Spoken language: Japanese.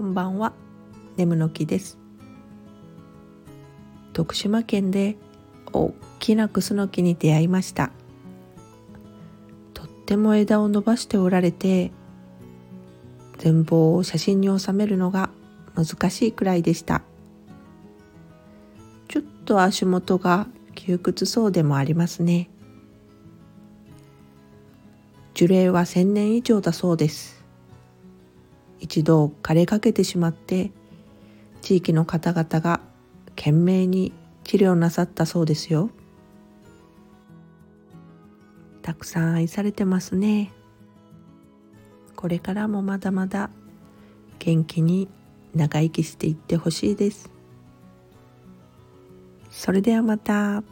こんばんは。眠の木です。徳島県で大きなクスノキに出会いました。とっても枝を伸ばしておられて全貌を写真に収めるのが難しいくらいでした。ちょっと足元が窮屈そうでもありますね。樹齢は1000年以上だそうです。一度枯れかけてしまって地域の方々が懸命に治療なさったそうですよ。たくさん愛されてますね。これからもまだまだ元気に長生きしていってほしいです。それではまた。